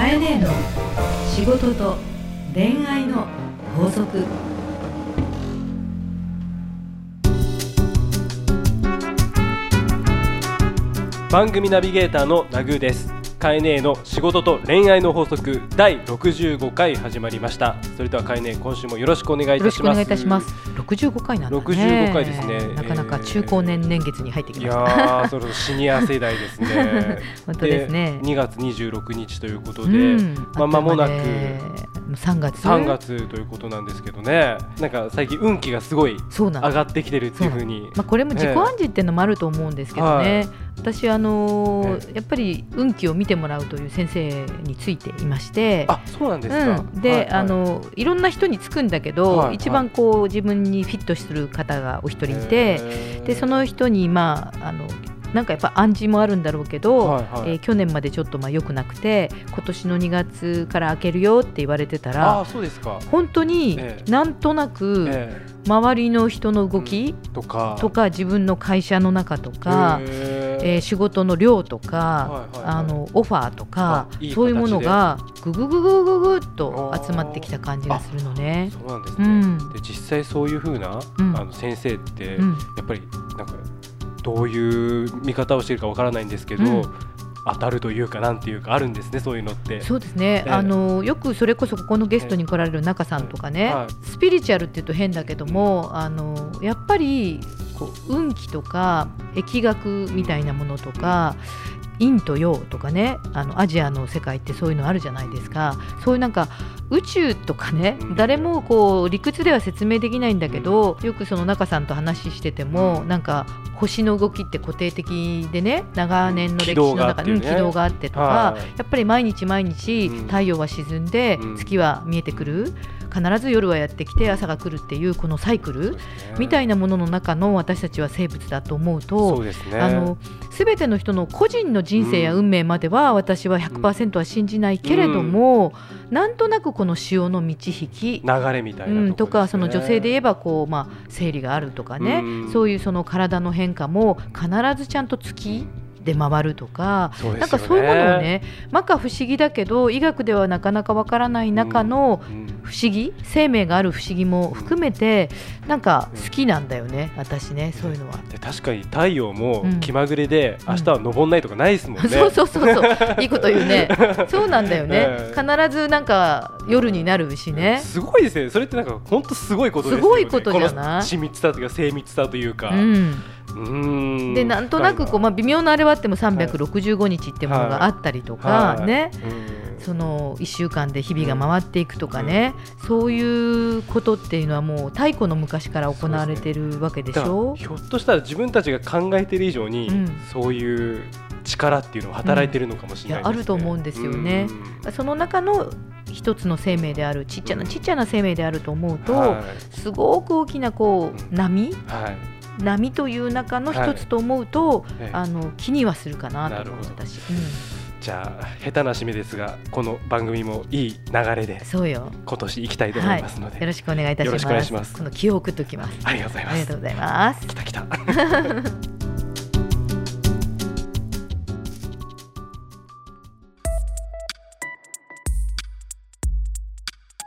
かえねえの仕事と恋愛の法則。番組ナビゲーターのナグーです。カエネーの仕事と恋愛の法則第65回始まりましたそれではカエネー今週もよろしくお願いいよろしくおたします願いいたします。65回なんだね。65回ですねなかなか中高年年月に入ってきいました。やーそのシニア世代ですね 本当ですね。2月26日ということで、うんまあ間もなくあっという間で3月？3月ということなんですけどねなんか最近運気がすごい。上がってきてるっていうふうにまあこれも自己暗示っていうのもあると思うんですけどね。私あのーえやっぱり運気を見てもらうという先生についていまして。あそうなんですか、うん、で、はいはい。あのいろんな人につくんだけど、はいはい。一番こう自分にフィットする方がお一人いて、でその人にまああのなんかやっぱ暗示もあるんだろうけど、はいはい。えー去年までちょっとまあ良くなくて今年の2月から開けるよって言われてたあらあそうですか、本当にええ。なんとなくえ周りの人の動きえとか。とか自分の会社の中とか、へえー仕事の量とか、はいはいはいあのオファーとかそういうものがぐぐぐぐぐぐっと集まってきた感じがするのね。そうなんですね、うんで実際そういう風な、うんあの先生って、うんやっぱりなんかどういう見方をしているかわからないんですけど、うん当たるというかなんていうかあるんですねそういうのって。そうですね、ええあのよくそれこそここのゲストに来られる中さんとかね、はスピリチュアルっていうと変だけどもあのやっぱりこう運気とか疫学みたいなものとか陰と陽とかねあのアジアの世界ってそういうのあるじゃないですか。そういうなんか宇宙とかね、うん誰もこう理屈では説明できないんだけど、よくその中さんと話してても、うん。なんか星の動きって固定的でね長年の歴史の中で、があってね。うん軌道があってとか、はい。やっぱり毎日毎日うん。太陽は沈んでうん。月は見えてくる、必ず夜はやってきて朝が来るっていうこのサイクルみたいなものの中の私たちは生物だと思うと。あの全ての人の個人の人生や運命までは私は100%は信じないけれども、なんとなくこの潮の満ち引き、流れみたいなとね、うん、とかその女性で言えばこう、まあ、生理があるとかね、うん。そういうその体の変化も必ずちゃんと月で回るとか、ね。なんかそういうものをね摩訶不思議だけど医学ではなかなかわからない中のうん。不思議生命がある不思議も含めてなんか好きなんだよね私ねそういうのは。で確かに太陽もうん。気まぐれで、明日は昇んないとかないですもんね。そうそうそうそう。いいこと言うね。そうなんだよね。ええ必ずなんか夜になるしね。すごいですね。それってなんか本当すごいことですよね。すごいことじゃない？緻密さというか精密さというか。うん。うーんでなんとなくこう、まあ、微妙なあれはあっても365日っていうものがあったりとか、はい。ね。うん。その1週間で日々が回っていくとかね、そういうことっていうのはもう太古の昔から行われてるわけでしだからょひょっとしたら自分たちが考えてる以上に、うん。そういう力っていうのは働いてるのかもしれないね、うんあると思うんですよね。うん。その中の一つの生命であるちっちゃなうん。ちっちゃな生命であると思うと、はすごく大きなこうう波い、はい波という中の一つと思うと、ええあの気にはするかなと思う私、うじゃあ下手な締めですがこの番組もいい流れでん、そうよ。今年行きたいと思いますので、よろしくお願いいたします。よろしくお願いします。この気を送っておきます。ありがとうございます。ありがとうございます。来た来た。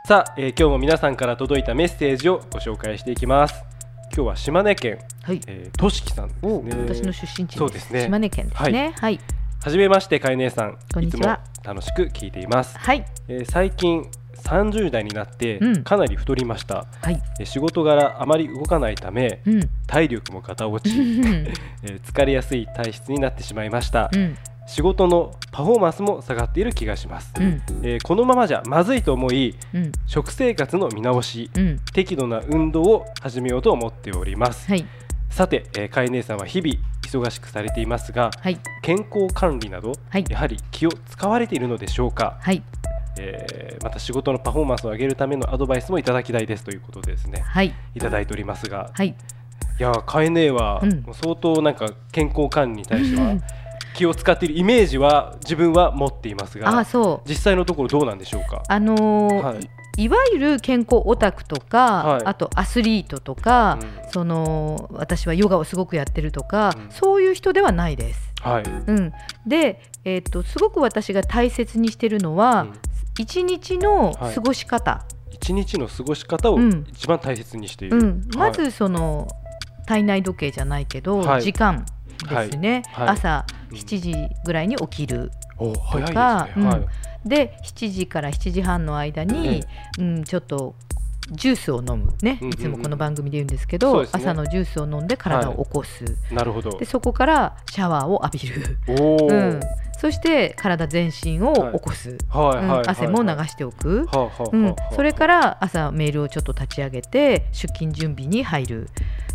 さあ、えー今日も皆さんから届いたメッセージをご紹介していきます今日は島根県、はい。えー、としきさんですおね私の出身地そうですね。島根県ですね。はい。はじめましてかいねえさん。こんにちは。いつも楽しく聞いています、はい。えー最近30代になってうん。かなり太りました、はい。えー仕事柄あまり動かないためうん。体力もガタ落ち、うん。えー疲れやすい体質になってしまいました、うん仕事のパフォーマンスも下がっている気がします、うん。えーこのままじゃまずいと思いうん。食生活の見直しうん。適度な運動を始めようと思っております、はい。さて、えー、かい姉さんは日々忙しくされていますがはい。健康管理など、はい。やはり気を使われているのでしょうか、はい。えーまた仕事のパフォーマンスを上げるためのアドバイスもいただきたいですということでですね。はい。いただいておりますが。はい。いやーかえねえは、うん。相当なんか健康管理に対しては 気を使っているイメージは自分は持っていますあがそう。実際のところどうなんでしょうか？あのーはい。いわゆる健康オタクとか、はい。あとアスリートとか、うん。その私はヨガをすごくやってるとか、うん。そういう人ではないです。はい。うん、で、えー、とすごく私が大切にしてるのは、うん。一日のはい。過ごし方、一日の過ごし方をうん。一番大切にしている。うん。まはい。ずその体内時計じゃないけど、はい。時間ですね、はい。はい。朝うん7時ぐらいに起きる。お早いですね。かうん。はい。で7時から7時半の間に、うん、ちょっとジュースを飲む。ね、うんうんうん。いつもこの番組で言うんですけどね。朝のジュースを飲んで体を起こす、なるほど。で。そこからシャワーを浴びる。うん、そして体全身を起こす、うんはいはいはい。汗も流しておく、うん。はあ、それから朝メールをちょっと立ち上げて出勤準備に入る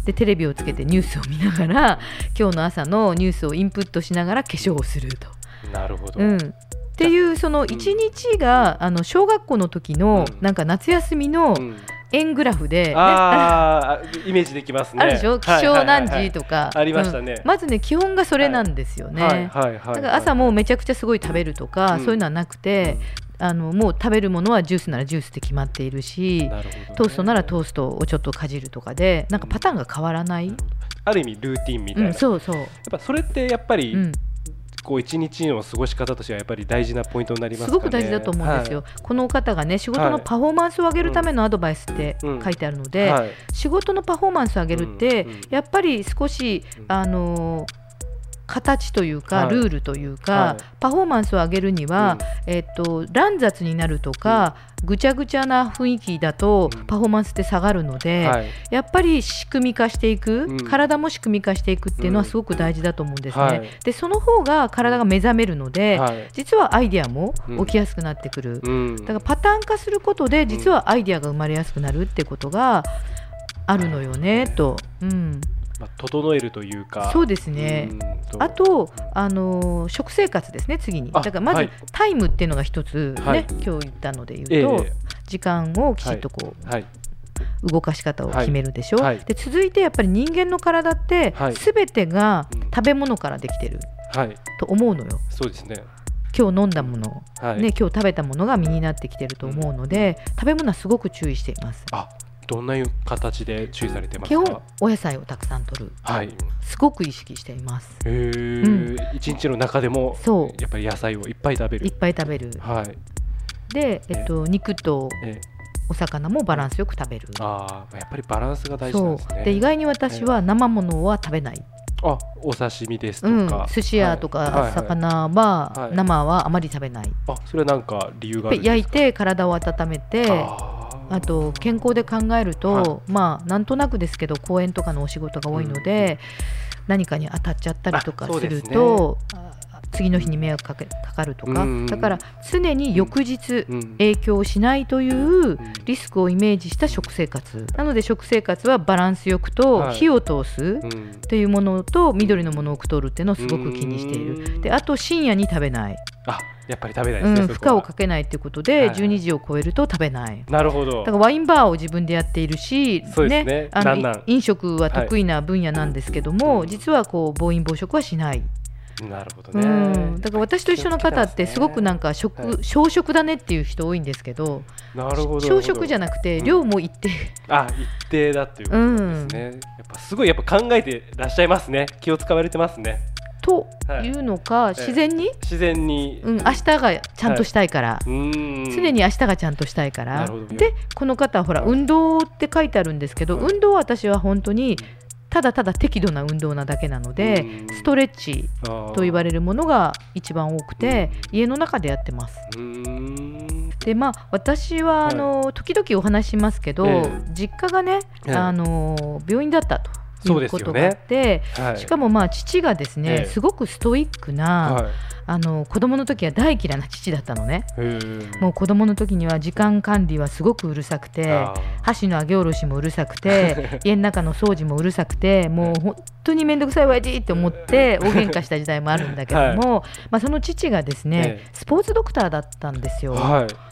でテレビをつけてニュースを見ながら今日の朝のニュースをインプットしながら化粧をすると。なるほど。うんっていうその一日が、あの小学校の時のうんなんか夏休みのうん円グラフで、ね。イメージできますね。あるでしょ？起床何時とか。ありましたね。うん。まずね基本がそれなんですよね。だから朝もうめちゃくちゃすごい食べるとか、うん。そういうのはなくて、あのもう食べるものはジュースならジュースで決まっているし、ね。トーストならトーストをちょっとかじるとかでなんかパターンが変わらない、ある意味ルーティンみたいな。うん、そうそう、やっぱそれってやっぱり、うん、こう一日の過ごし方としてはやっぱり大事なポイントになりますかね。すごく大事だと思うんですよ、この方がね仕事のパフォーマンスを上げるためのアドバイスってうん書いてあるのはい。で、はい仕事のパフォーマンスを上げるって、やっぱり少し、うんあのー形というか、はい。ルールというか、はい。パフォーマンスを上げるには、えっと乱雑になるとか、ぐちゃぐちゃな雰囲気だと、うん。パフォーマンスって下がるので、はい。やっぱり仕組み化していく、うん。体も仕組み化していくっていうのはうん。すごく大事だと思うんですね。はい。でその方が体が目覚めるので、はい。実はアイデアもうん。起きやすくなってくる。うん。だからパターン化することで実はアイデアが生まれやすくなるってことがあるのよねと、うん、まあ整えるというか。そうですね。うんあと、あのー食生活ですね次に。あだからまず、はい。タイムっていうのが一つね、はい。今日言ったので言うと、ええ。時間をきちっとこう、はい。動かし方を決めるでしょ、で続いてやっぱり人間の体って、はい。全てがうん。食べ物からできてるはい。と思うのよ。そうですね。今日飲んだもの、はい。ね、今日食べたものが身になってきてると思うので、食べ物はすごく注意しています。あ、どんな形で注意されてます基本か。お野菜をたくさん取る。はい。すごく意識しています。へえ、一日の中でもそう。やっぱり野菜をいっぱい食べいっる。ぱい食べる。はい。で、えっと、肉とえお魚もバランスよく食べる。ああ、やっぱりバランスが大事なんそですね。う。で意外に私は生ものは食べない、あ、お刺身ですとうん。か。、寿司屋とかはいはい。はい魚ははい。生はあまり食べない、あ、それはなんか理由があるんで焼い。て体を温めてあと健康で考えると、はまあなんとなくですけど公園とかのお仕事が多いので、何かに当たっちゃったりとかすると、あ次の日に迷惑かけかかるとか、うんだから常に翌日うん。影響しないというリスクをイメージした食生活。なので食生活はバランスよくとはい。火を通すうん。というものと緑のものを取るっていうのをすごく気にしている。うん。であと深夜に食べない、あ、やっぱり食べないでうん。負荷をかけないっていうことではい12時を超えると食べない。なるほど。だから。ワインバーを自分でやっているし、そうですね。あの飲食は得意な分野なんですけども、はい。実はこう暴飲暴食はしない、なるほどうね。ん、だから私と一緒の方ってすごくなんか食、はい。小食だねっていう人多いんですけどなるほど。小食じゃなくて量も一定、あ、一定だっていうことですね。やっぱすごいやっぱ考えてらっしゃいますね。気を使われてますね。とい。うのか、い自然に、自然に。うん、明日がちゃんとしたいから、うーん。常に明日がちゃんとしたいから。でこの方はほら、はい。運動って書いてあるんですけど、はい運動は私は本当にただただ適度な運動なだけなので、うん。ストレッチと言われれるものが一番多くて、家の中でやってます。でまあ私ははい。あの、時々お話ししますけど、ええ。実家がね、ええ。あの病院だったということがあって、はい。しかもまあ父がですね、ええ。すごくストイックな、はい。あの子供の時は大嫌いな父だったのね。もう子供の時には時間管理はすごくうるさくて箸の上げ下ろしもうるさくて 家の中の掃除もうるさくてもう本当に面倒くさい親父って思って大喧嘩した時代もあるんだけども、まあ、その父がですね、ええ。スポーツドクターだったんですよ。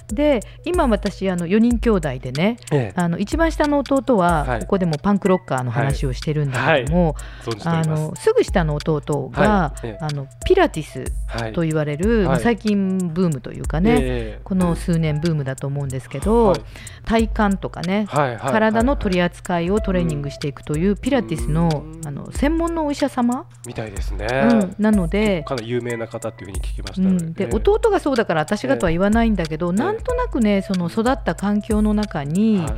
はいで今私あの4人兄弟でねええ。あの一番下の弟は、はい。ここでもパンクロッカーの話をしてるんだけども、存じております。あのすぐ下の弟が、はい。ええ。あのピラティスはい。と言われる、最近ブームというかね、ええ。この数年ブームだと思うんですけど、はい。体幹とかね、はいはい体の取りはい扱いをトレーニングしていくというピラティスの,、うん。あの専門のお医者様、みたいですね、うん、なので。かなり有名な方っていうふうに聞きましうたね、ん、でええ。弟がそうだから私がとは言わないんだけど、えなんとなくねその育った環境の中にはい。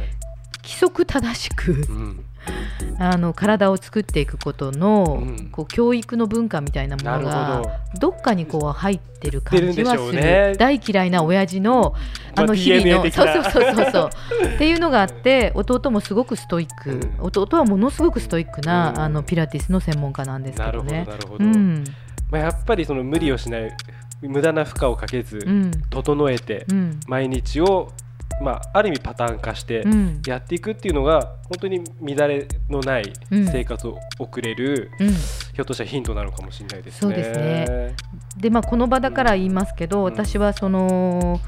規則正しくうん。あの体を作っていくことの、うん。こう教育の文化みたいなものがど。どっかにこう入ってる感じはする、うね。大嫌いな親父のあまあの日々の、的な。そうそうそうそう っていうのがあって弟もすごくストイック、うん。弟はものすごくストイックな、うん。あのピラティスの専門家なんですけなるほどど。ね。なるまあ、やっぱりその無理をしない無駄な負荷をかけず、うん。整えて、うん。毎日を、まあ、ある意味パターン化してうん。やっていくっていうのが本当に乱れのないうん。生活を送れる、うん。ひょっとしたらヒントなのかもしれないですね。そうですね。でまあこの場だから言いますけど、うん。私はその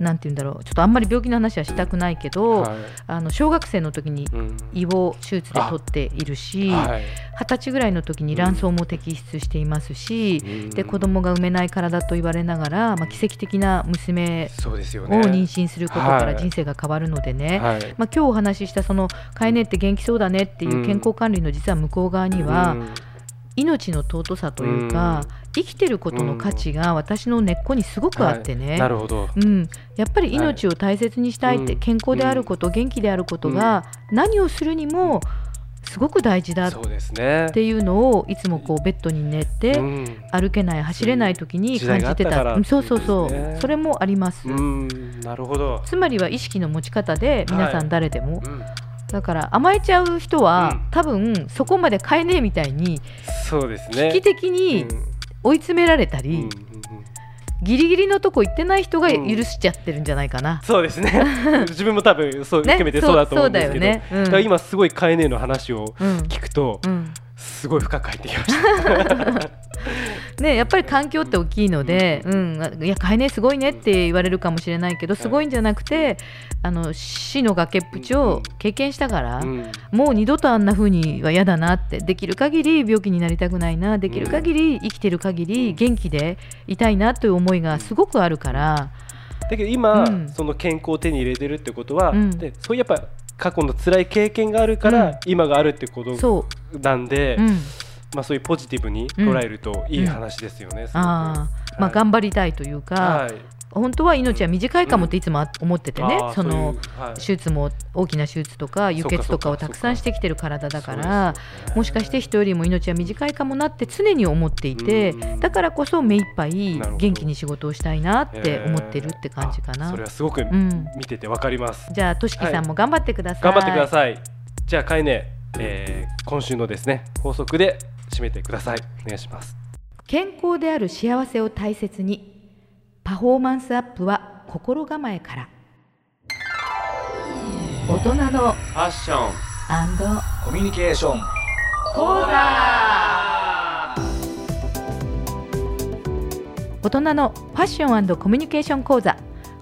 なんて言うんだろう。ちょっとあんまり病気の話はしたくないけど、はい。あの小学生の時にうん。胃を手術で取っているしはい。二十歳ぐらいの時に卵巣も摘出していますし、うん。で子供が産めない体と言われながら、まあ、奇跡的な娘をね。妊娠することからはい。人生が変わるのでね、はい。まあ、今日お話ししたその「飼いねって元気そうだね」っていう健康管理の実は向こう側には、うん命の尊さというか、うん。生きてることの価値が私の根っこにすごくあってね、はい。なるほど。うん、やっぱり命を大切にしたいって、うん。健康であること、元気であることが何をするにもすごく大事だっ。ていうのをいつもこうベッドに寝てうん。歩けない走れない時に感じてた。そうそうそう。それもあります、うん、なるほど。つまりは意識の持ち方で皆さはい。ん誰でも、うんだから甘えちゃう人は、うん。多分そこまで変えねえみたいにそうですね。危機的に追い詰められたり、うんうんうん。うんギリギリのとこ行ってない人が許しちゃってるんじゃないかな。そうですね。自分も多分そうね含めてそうだと思うんですけど、ね。うん。今すごいカエネの話をうん。聞くと、うん。すごい深く入ってきました。ね、やっぱり環境って大きいので、うん、いや、飼いねすごいねって言われるかもしれないけど、すごいんじゃなくて、あの死の崖っぷちを経験したから、うん。もう二度とあんな風には嫌だなって、できる限り病気になりたくないな、できる限り生きてる限り元気でいたいなという思いがすごくあるから、だけど今、うん。その健康を手に入れてるってことは、うん。でそういうやっぱ過去の辛い経験があるから、うん。今があるってことそなんで、う、うん、まあそういうポジティブに捉えるといい話ですよね。すごく。あー。まあ、はい頑張りたいというか、はい。本当は命は短いかもっていつもあ思っててね、あーそのういうはい。手術も大きな手術とか輸血とかをたくさんしてきてる体だからねもしかして人よりも命は短いかもなって常に思っていてうん。だからこそ目いっぱい元気に仕事をしたいなって思ってるって感じかな。あそれ。はすごくうん、見ててわかります。じゃあとしきさんも頑張ってください。頑張ってください。じゃあかいね、えー今週のですね法則で締めてください。お願いします。健康である幸せを大切にパフォーマンスアップは心構えから。大人のファッション。コミュニケーション。講座大人のファッションコミュニケーション講座。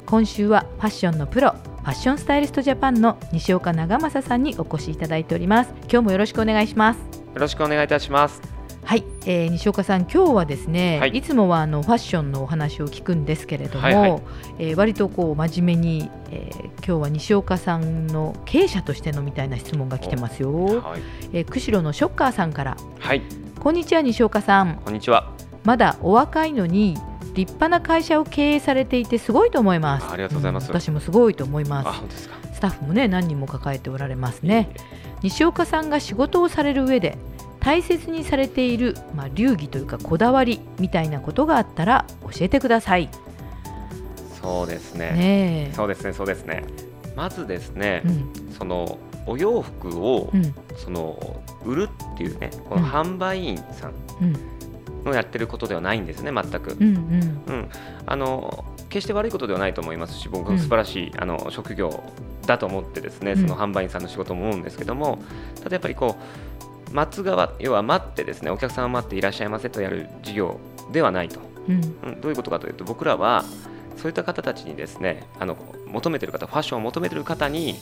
今週はファッションのプロファッションスタイリストジャパンの西岡長正さんにお越しいただいております。今日もよろしくお願いします。よろしくお願いいたします。はい、えー、西岡さん今日はですね、はいい、つもはあのファッションのお話を聞くんですけれども、はいはいえー割とこう真面目に、えー今日は西岡さんの経営者としてのみたいな質問が来てますよ、はい。えー釧路のショッカーさんからはい。こんにちは西岡さんこんにちは。まだお若いのに立派な会社を経営されていてすごいと思いますあありがとうございますん私もすごいと思いあ、ま本当ですか。すスタッフもね何人も抱えておられますね。西岡さんが仕事をされる上で大切にされている、まあ、流儀というかこだわりみたいなことがあったら教えてください。そうですね。そうですね。そうですね。まずですね、うん。そのお洋服を、うん。その売るっていうね、このうん。販売員さんうん。のやってることではないんですね、全く。うんうん。うん、あの決して悪いことではないと思いますし僕うん。は素晴らしい、あの職業だと思ってですね、うん。その販売員さんの仕事も思うんですけどもただやっぱりこう待つ側要は待ってですねお客さんを待っていらっしゃいませとやる事業ではないと、うん。うん、どういうことかというと僕らはそういった方たちにですねあの求めてる方ファッションを求めてる方に、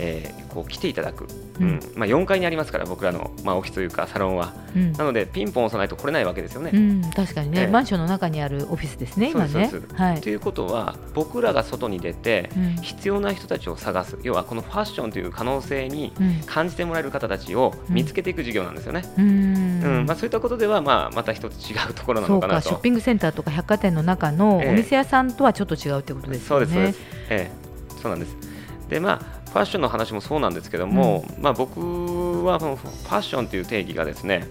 えーこう来ていただく、ううん。んまあ、4階にありますから僕らの、まあ、オフィスというかサロンは。うん。なのでピンポン押さないと来れないわけですよね。うん、確かにね、ええ。マンションの中にあるオフィスですね、今ね。と。いうことは僕らが外に出てうん。必要な人たちを探す。要はこのファッションという可能性にうん。感じてもらえる方たちを見つけていく事業なんですよね。ううん。んまあ、そういったことでは、まあ、また一つ違うところなのかなと。ショッピングセンターとか百貨店の中のええお店屋さんとはちょっと違うってことですよね。そうですそうです、ええ、そうなんですでまあファッションの話もそうなんですけども、まあ、僕はファッションという定義がですね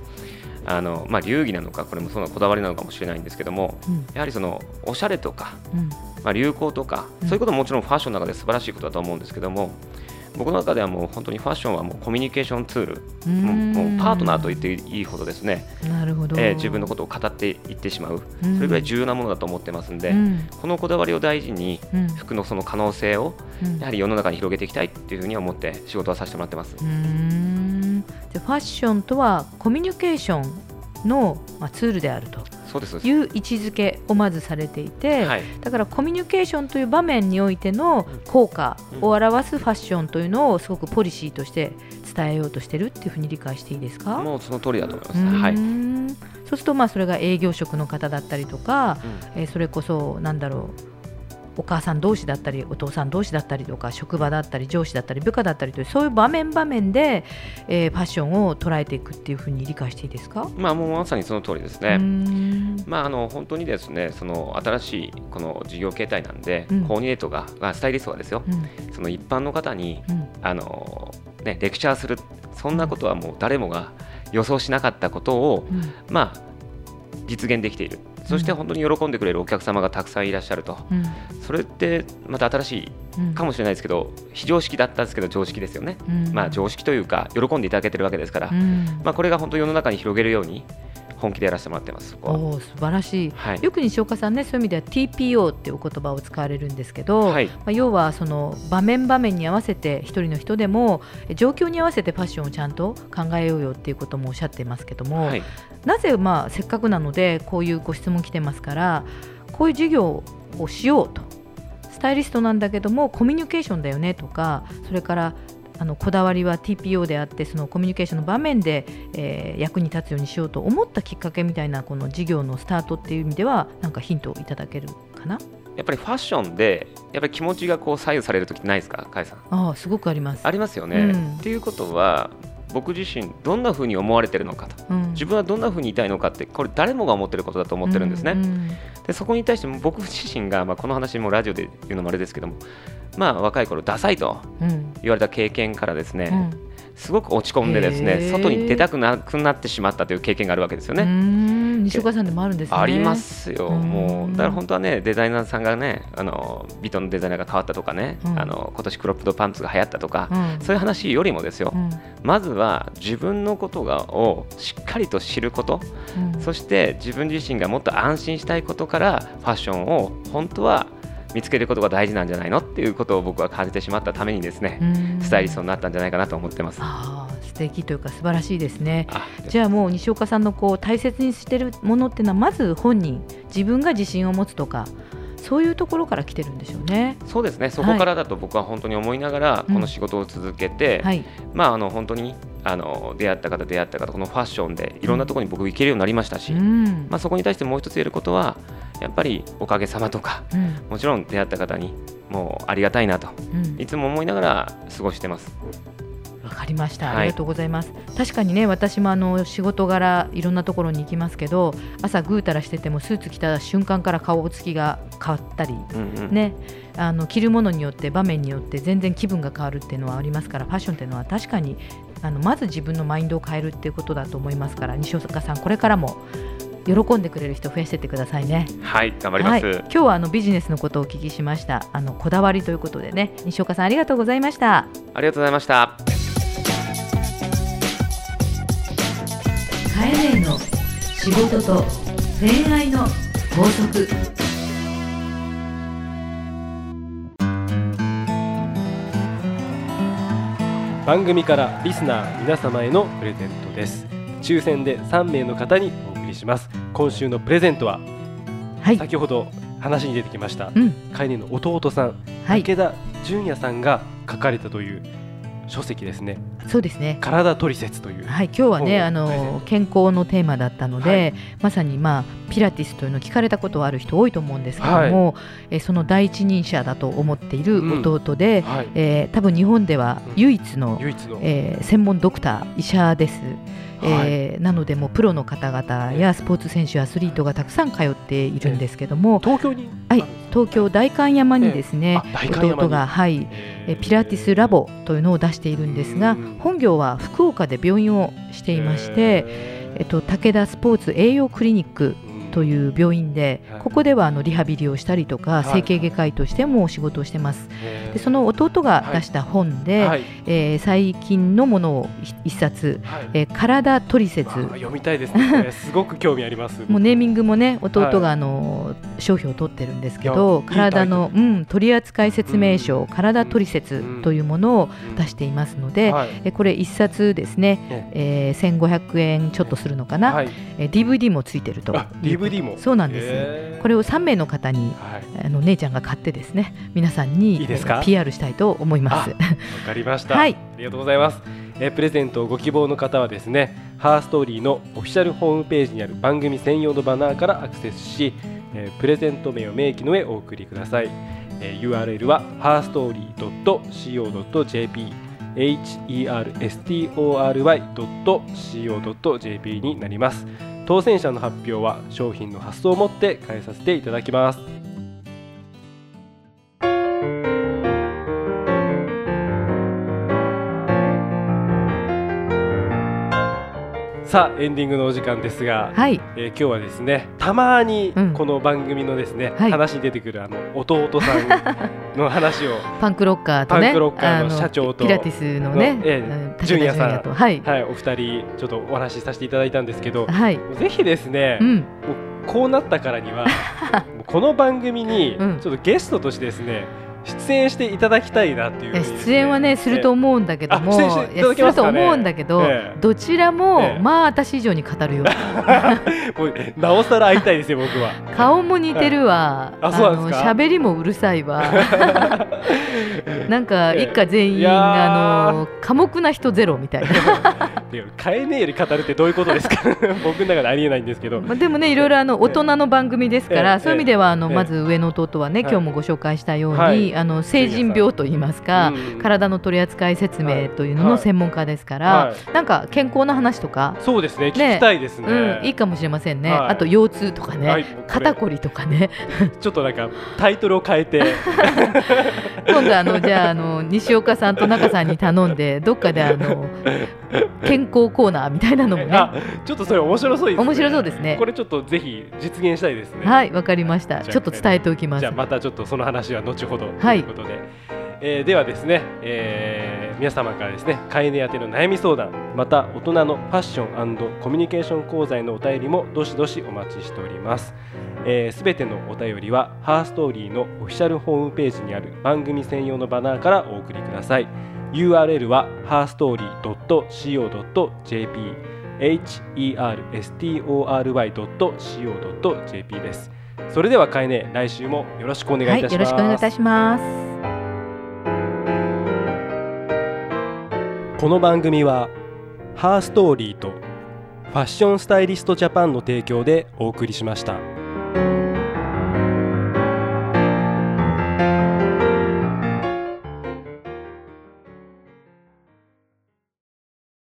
あの、まあ、流儀なのかこれもそのこだわりなのかもしれないんですけどもうん。やはりそのおしゃれとか、うん。まあ、流行とか、うん。そういうことももちろんファッションの中で素晴らしいことだと思うんですけども僕の中ではもう本当にファッションはもうコミュニケーションツール。もうパートナーと言っていいほどですね、なるほど、えー自分のことを語っていってしまう。うん。それぐらい重要なものだと思ってますんで、うん。このこだわりを大事にうん。服のその可能性をうん。やはり世の中に広げていきたいっていうふうに思って仕事はさせてもらってます。うーんじゃあファッションとはコミュニケーションの、まあ、ツールであるとそうです。いう位置づけをまずされていて、はい。だからコミュニケーションという場面においての効果を表すファッションというのをすごくポリシーとして伝えようとしてるっていうふうに理解していいですか？もうその通りだと思います。はい。そうするとまあそれが営業職の方だったりとか、えーそれこそなんだろうお母さん同士だったりお父さん同士だったりとか職場だったり上司だったり部下だったりというそういう場面場面で、えーファッションを捉えていくっていうふうに理解していいですか、うんまあもうまさにその通りですね。んまああの本当にですねその新しいこの事業形態なんで、うんコーディネートがまあスタイリストがですよ。うんその一般の方にうんあのねレクチャーするそんなことはもう誰もが予想しなかったことをうんまあ実現できている。そして本当に喜んでくれるお客様がたくさんいらっしゃると。うん。それってまた新しいうんかもしれないですけど非常識だったんですけど常識ですよね、うん。まあ常識というか喜んでいただけてるわけですから、うん。まあ、これが本当世の中に広げるように本気でやらせてもらってますおー素晴らしい。はい。よく西岡さんねそういう意味では TPO っていうお言葉を使われるんですけど、はい。まあ、要はその場面場面に合わせて一人の人でもえ状況に合わせてファッションをちゃんと考えようよっていうこともおっしゃってますけども、はい。なぜまあせっかくなのでこういうご質問来てますからこういう授業をしようと。スタイリストなんだけどもコミュニケーションだよねとかそれからあのこだわりは TPO であってそのコミュニケーションの場面で、えー役に立つようにしようと思ったきっかけみたいなこの授業のスタートっていう意味ではなんかヒントをいただけるかな？やっぱりファッションでやっぱり気持ちがこう左右される時ってないですか？甲斐さん。ああすごくあります。ありますよね、うん。っていうことは僕自身どんな風に思われてるのかと。うん。自分はどんな風にいたいのかってこれ誰もが思ってることだと思ってるんですね、うんうんでそこに対しても僕自身が、まあ、この話もラジオで言うのもあれですけどもまあ若い頃ダサいとうん。言われた経験からですね、うん。すごく落ち込んでですへねー。外に出たくなくなってしまったという経験があるわけですようね。ん。西岡さんでもあるんですね。ありますよ、うん。もうだから本当はねデザイナーさんがねあのビトンのデザイナーが変わったとかね、うん。あの今年クロップドパンツが流行ったとか、うん。そういう話よりもですよ、うん。まずは自分のことがをしっかりと知ること、うん。そして自分自身がもっと安心したいことからファッションを本当は見つけることが大事なんじゃないのっていうことを僕は感じてしまったためにですね、うんスタイリストになったんじゃないかなと思ってます。素敵というか素晴らしいですね。あじゃあもう西岡さんのこう大切にしてるものっていうのはまず本人自分が自信を持つとかそういうところから来てるんでしょうね。そうですねそこからだと僕は本当に思いながらうんこの仕事を続けて、はい。まああの本当にあの出会った方出会った方このファッションでいろんなところに僕行けるようになりましたし、うんまあ、そこに対してもう一つ言えることはやっぱりおかげさまとかうんもちろん出会った方にもうありがたいなとうんいつも思いながら過ごしてます。わかりました。はいありがとうございます。確かにね、私もあの仕事柄いろんなところに行きますけど、朝ぐうたらしててもスーツ着た瞬間から顔つきが変わったり、うんうんね、あの着るものによって場面によって全然気分が変わるっていうのはありますから、ファッションっていうのは確かにあのまず自分のマインドを変えるっていうことだと思いますから、西岡さんこれからも喜んでくれる人増やしてってくださいね。はい頑張ります、はい、今日はあのビジネスのことをお聞きしました。あのこだわりということでね、西岡さんありがとうございました。ありがとうございました。カエネの仕事と恋愛の法則番組からリスナー皆様へのプレゼントです抽選で3名の方にりします。今週のプレゼントははい、先ほど話に出てきました、うん。カイネの弟さん、はい。武田純也さんが書かれたという書籍ですね。そうですね。体トリセツという、はい、今日はねあの健康のテーマだったので、はい。まさに、まあ、ピラティスというのを聞かれたことはある人多いと思うんですけども、えその第一人者だと思っている弟で、はい。えー多分日本では唯一の、唯一の、えー専門ドクター医者です。えーなのでもうプロの方々やスポーツ選手アスリートがたくさん通っているんですけども、東京に？はい。東京代官山にですね、弟が、はい、えピラティスラボというのを出しているんですがうん。本業は福岡で病院をしていまして、えっと、武田スポーツ栄養クリニックとういう病院ではい。ここではあのリハビリをしたりとかはい。整形外科医としても仕事をしてます。でその弟が出した本で、はい。えー最近のものを一冊はい「えー体トリセツ。わあ」読みたいですね すごく興味あります。もうネーミングもね弟はい。があの商標を取ってるんですけいど体のうん取扱説明書うん。体トリセツというものを出していますのではい。えこれ一冊ですね、えー、1500円ちょっとするのかな、はい。えー DVD もついてるとあ DVD も。そうなんです、これを3名の方にはい。あの姉ちゃんが買ってですね皆さんにいいですか？えー PR したいと思います。わかりました、はい。ありがとうございます、えープレゼントをご希望の方はですねハーストーリーのオフィシャルホームページにある番組専用のバナーからアクセスし、えープレゼント名を明記の上お送りください、えー URL は herstory.co.jp herstory.co.jp になります当選者の発表は商品の発送をもって変えさせていただきます。さあエンディングのお時間ですが、はい。えー今日はですねたまにうん。この番組のですね、はい。話に出てくるあの弟さんの話を。パンクロッカーとねパンクロッカーのあ社長とピラティスのねのええうん武田純也さんと。はい、はい、お二人ちょっとお話しさせていただいたんですけど、はい。ぜひですね、うん。こうなったからには この番組にうん。ちょっとゲストとしてですね出演していただきたいなっていうね。出演はねすると思うんだけども、あ出演していただいやすると思うんだけど、ええ。どちらも、ええ。まあ私以上に語るよ。もうなおさら会いたいですよ僕は。顔も似てるわ、あそうなんですか？の喋りもうるさいわ。なんかええ一家全員、いやー。あの寡黙な人ゼロみたいな変えねえより語るってどういうことですか？僕の中でありえないんですけど。まあでもねいろいろあの大人の番組ですから、ええ。そういう意味ではあの、ええ。まず上の弟はね、はい。今日もご紹介したように、はい。あの成人病といいますか、うん。体の取扱説明というのはい。の専門家ですから、はなんか健康の話とか、そうですね聞きたいですね。うん、いいかもしれませんね、はい。あと腰痛とかね、はい。肩こりとかね。ちょっとなんかタイトルを変えて。今度あのじゃああの西岡さんと中さんに頼んでどっかであの健 康コーナーみたいなのもね。あちょっとそれ面白そうですね。面白そうですね。これちょっとぜひ実現したいですね。はいわかりました。ちょっと伝えておきます。じゃあまたちょっとその話は後ほど。とはい。いうことで、えーではですね、えー皆様からですね飼い犬宛ての悩み相談また大人のファッションコミュニケーション講座へのお便りもどしどしお待ちしております。すべ、えー、全てのお便りはハーストーリーのオフィシャルホームページにある番組専用のバナーからお送りください URL は herstory.co.jp herstory.co.jp です。それではかえね来週もよろしくお願いいたします、はいよろしくお願いいたします。この番組はハーストーリーとファッションスタイリストジャパンの提供でお送りしました。